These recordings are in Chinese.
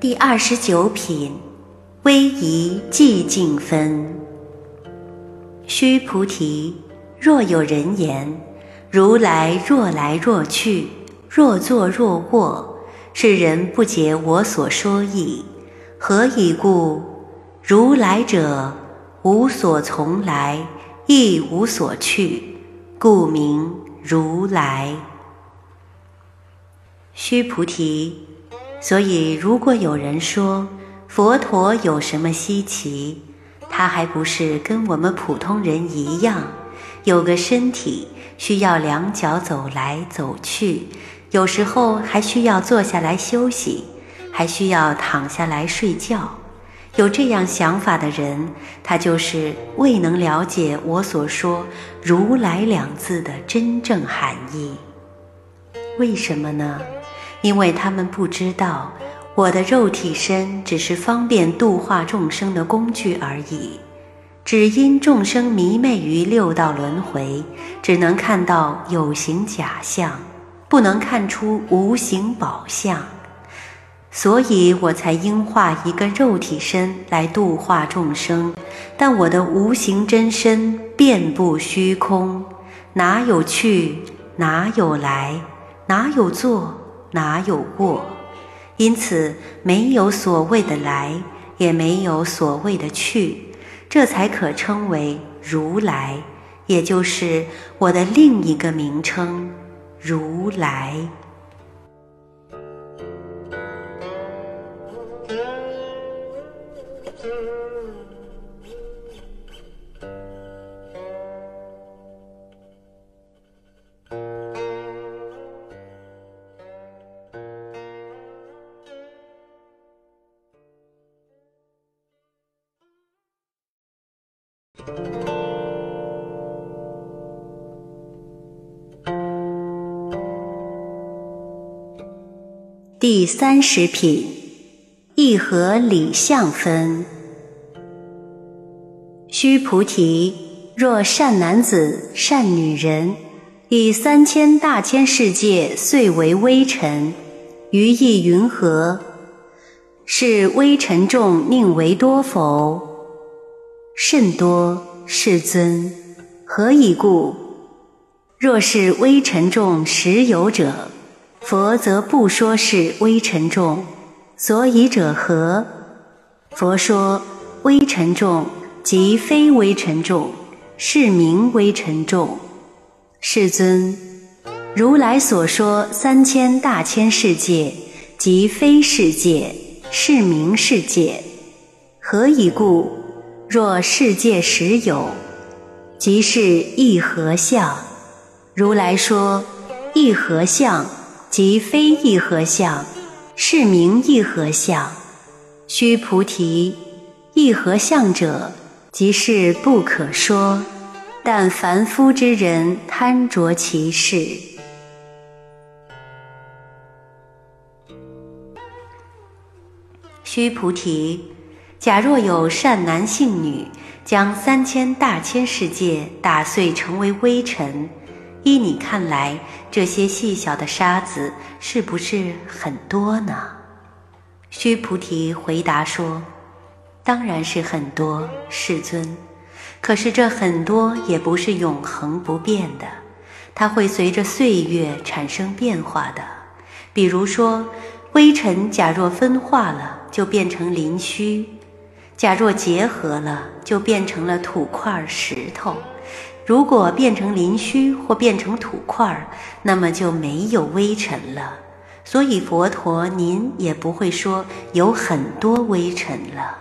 第二十九品，威仪寂静分。须菩提，若有人言：如来若来若去，若坐若卧，是人不解我所说意。何以故？如来者，无所从来，亦无所去，故名如来。须菩提。所以，如果有人说佛陀有什么稀奇，他还不是跟我们普通人一样，有个身体，需要两脚走来走去，有时候还需要坐下来休息，还需要躺下来睡觉。有这样想法的人，他就是未能了解我所说“如来”两字的真正含义。为什么呢？因为他们不知道，我的肉体身只是方便度化众生的工具而已。只因众生迷昧于六道轮回，只能看到有形假象，不能看出无形宝相，所以我才应化一个肉体身来度化众生。但我的无形真身遍布虚空，哪有去，哪有来，哪有坐？哪有过？因此没有所谓的来，也没有所谓的去，这才可称为如来，也就是我的另一个名称——如来。第三十品，一合理相分。须菩提，若善男子、善女人，以三千大千世界遂为微尘，于意云何？是微尘众宁为多否？甚多，世尊。何以故？若是微尘众实有者，佛则不说是微尘众。所以者何？佛说微尘众即非微尘众，是名微尘众。世尊，如来所说三千大千世界，即非世界，是名世界。何以故？若世界实有，即是一合相。如来说一合相，即非一合相，是名一合相。须菩提，一合相者，即是不可说。但凡夫之人贪着其事。须菩提。假若有善男信女，将三千大千世界打碎成为微尘，依你看来，这些细小的沙子是不是很多呢？须菩提回答说：“当然是很多，世尊。可是这很多也不是永恒不变的，它会随着岁月产生变化的。比如说，微尘假若分化了，就变成林虚。”假若结合了，就变成了土块石头；如果变成林虚或变成土块儿那么就没有微尘了。所以佛陀您也不会说有很多微尘了。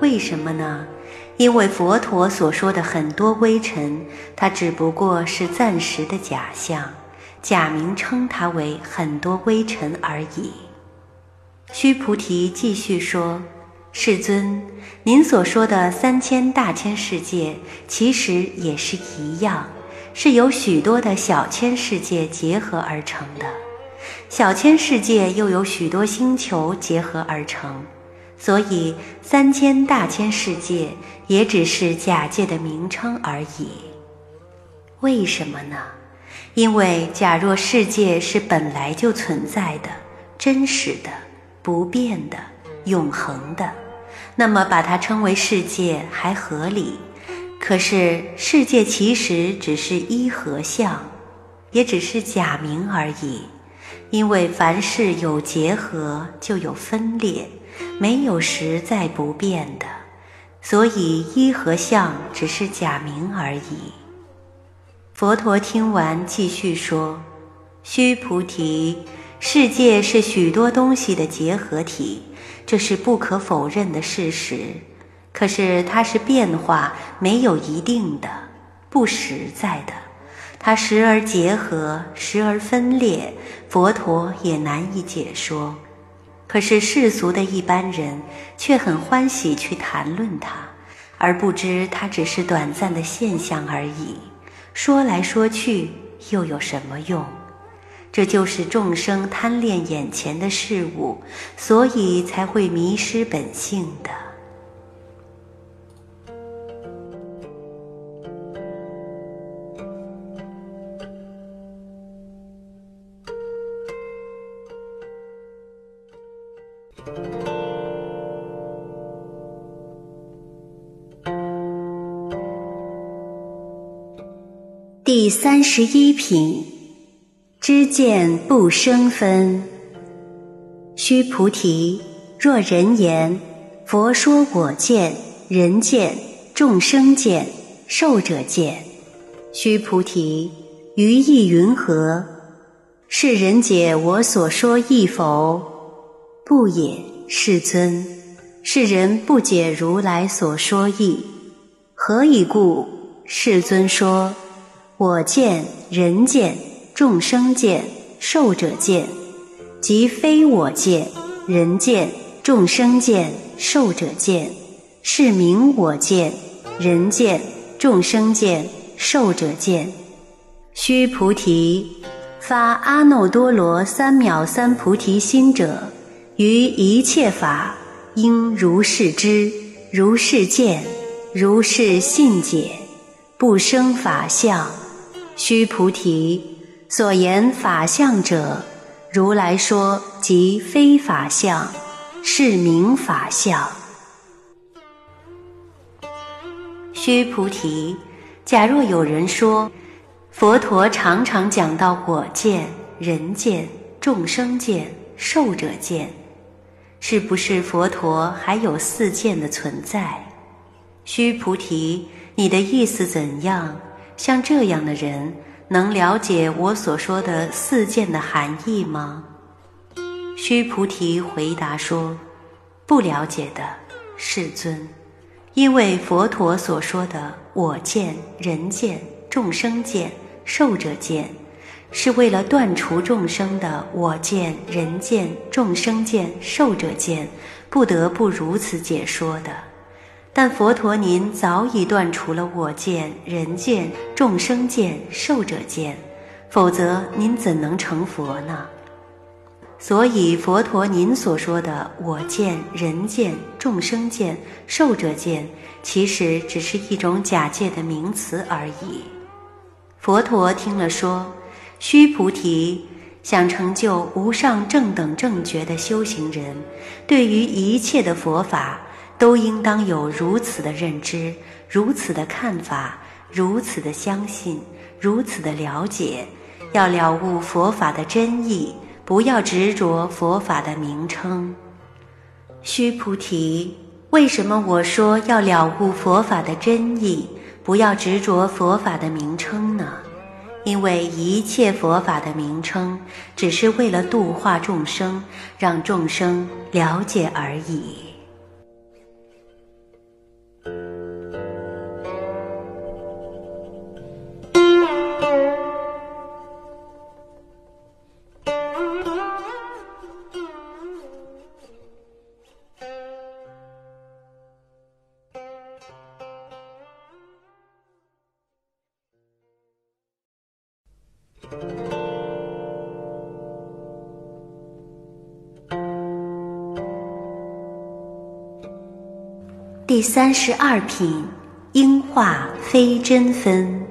为什么呢？因为佛陀所说的很多微尘，它只不过是暂时的假象，假名称它为很多微尘而已。须菩提继续说。世尊，您所说的三千大千世界，其实也是一样，是由许多的小千世界结合而成的。小千世界又有许多星球结合而成，所以三千大千世界也只是假借的名称而已。为什么呢？因为假若世界是本来就存在的、真实的。不变的、永恒的，那么把它称为世界还合理。可是世界其实只是一和相，也只是假名而已。因为凡事有结合，就有分裂，没有实在不变的，所以一和相只是假名而已。佛陀听完，继续说：“须菩提，世界是许多东西的结合体，这是不可否认的事实。可是它是变化，没有一定的，不实在的。”它时而结合，时而分裂，佛陀也难以解说。可是世俗的一般人却很欢喜去谈论它，而不知它只是短暂的现象而已。说来说去又有什么用？这就是众生贪恋眼前的事物，所以才会迷失本性的。第三十一品，知见不生分。须菩提，若人言，佛说我见、人见、众生见、寿者见。须菩提，于意云何？是人解我所说意否？不也，世尊。世人不解如来所说意，何以故？世尊说。我见、人见、众生见、寿者见，即非我见、人见、众生见、寿者见，是名我见、人见、众生见、寿者见。须菩提，发阿耨多罗三藐三菩提心者，于一切法应如是知、如是见、如是信解，不生法相。须菩提，所言法相者，如来说即非法相，是名法相。须菩提，假若有人说，佛陀常常讲到我见、人见、众生见、寿者见，是不是佛陀还有四见的存在？须菩提，你的意思怎样？像这样的人能了解我所说的四件的含义吗？须菩提回答说：“不了解的，世尊。因为佛陀所说的我见、人见、众生见、寿者见，是为了断除众生的我见、人见、众生见、寿者见，不得不如此解说的。”但佛陀您早已断除了我见、人见、众生见、寿者见，否则您怎能成佛呢？所以佛陀您所说的我见、人见、众生见、寿者见，其实只是一种假借的名词而已。佛陀听了说：“须菩提，想成就无上正等正觉的修行人，对于一切的佛法。”都应当有如此的认知，如此的看法，如此的相信，如此的了解，要了悟佛法的真意，不要执着佛法的名称。须菩提，为什么我说要了悟佛法的真意，不要执着佛法的名称呢？因为一切佛法的名称，只是为了度化众生，让众生了解而已。第三十二品，应化非真分。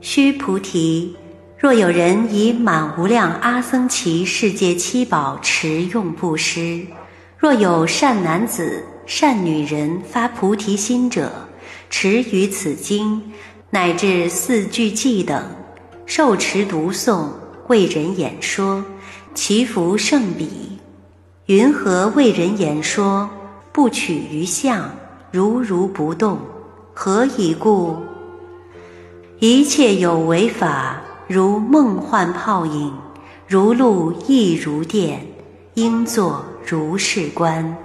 须菩提，若有人以满无量阿僧祇世界七宝持用布施，若有善男子、善女人发菩提心者，持于此经乃至四句偈等，受持读诵，为人演说，其福胜彼。云何为人言说？不取于相，如如不动。何以故？一切有为法，如梦幻泡影，如露亦如电，应作如是观。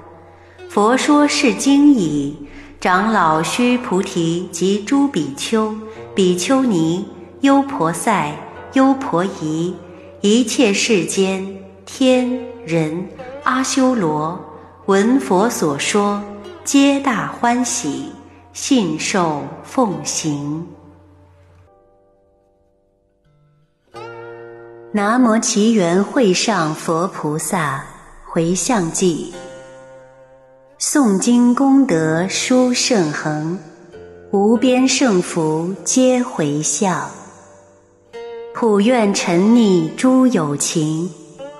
佛说是经已，长老须菩提及诸比丘、比丘尼、优婆塞、优婆夷，一切世间天人。阿修罗闻佛所说，皆大欢喜，信受奉行。南无奇缘会上佛菩萨回向记。诵经功德殊胜恒，无边胜福皆回向。普愿沉溺诸有情。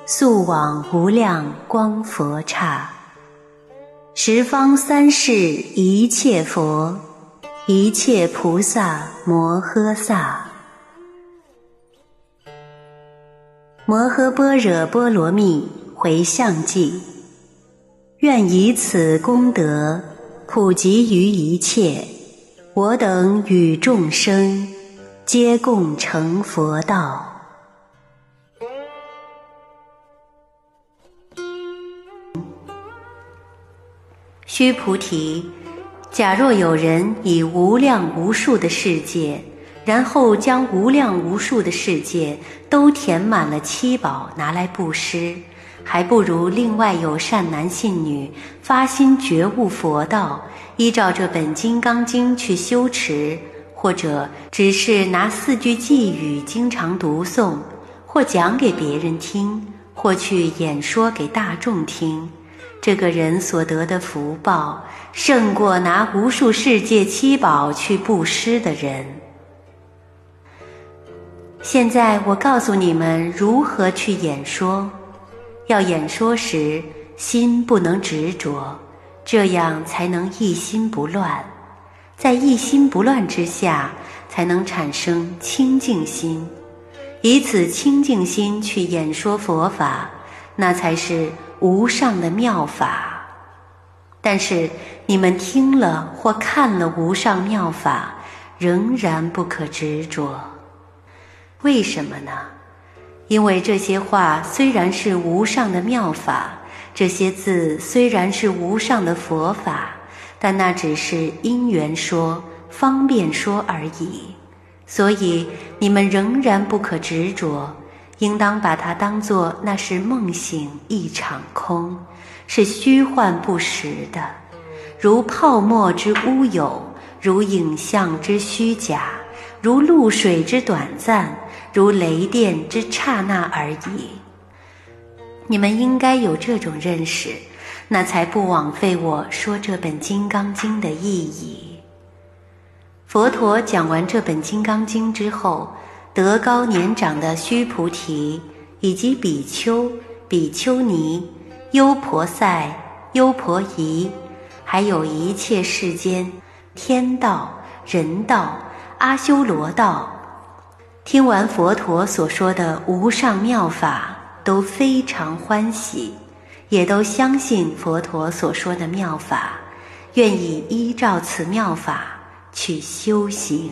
速往无量光佛刹，十方三世一切佛，一切菩萨摩诃萨，摩诃般若波罗蜜回向记，愿以此功德普及于一切，我等与众生皆共成佛道。须菩提，假若有人以无量无数的世界，然后将无量无数的世界都填满了七宝拿来布施，还不如另外有善男信女发心觉悟佛道，依照这本《金刚经》去修持，或者只是拿四句偈语经常读诵，或讲给别人听，或去演说给大众听。这个人所得的福报，胜过拿无数世界七宝去布施的人。现在我告诉你们如何去演说。要演说时，心不能执着，这样才能一心不乱。在一心不乱之下，才能产生清净心。以此清净心去演说佛法，那才是。无上的妙法，但是你们听了或看了无上妙法，仍然不可执着。为什么呢？因为这些话虽然是无上的妙法，这些字虽然是无上的佛法，但那只是因缘说、方便说而已。所以你们仍然不可执着。应当把它当作那是梦醒一场空，是虚幻不实的，如泡沫之乌有，如影像之虚假，如露水之短暂，如雷电之刹那而已。你们应该有这种认识，那才不枉费我说这本《金刚经》的意义。佛陀讲完这本《金刚经》之后。德高年长的须菩提，以及比丘、比丘尼、优婆塞、优婆夷，还有一切世间天道、人道、阿修罗道，听完佛陀所说的无上妙法，都非常欢喜，也都相信佛陀所说的妙法，愿意依照此妙法去修行。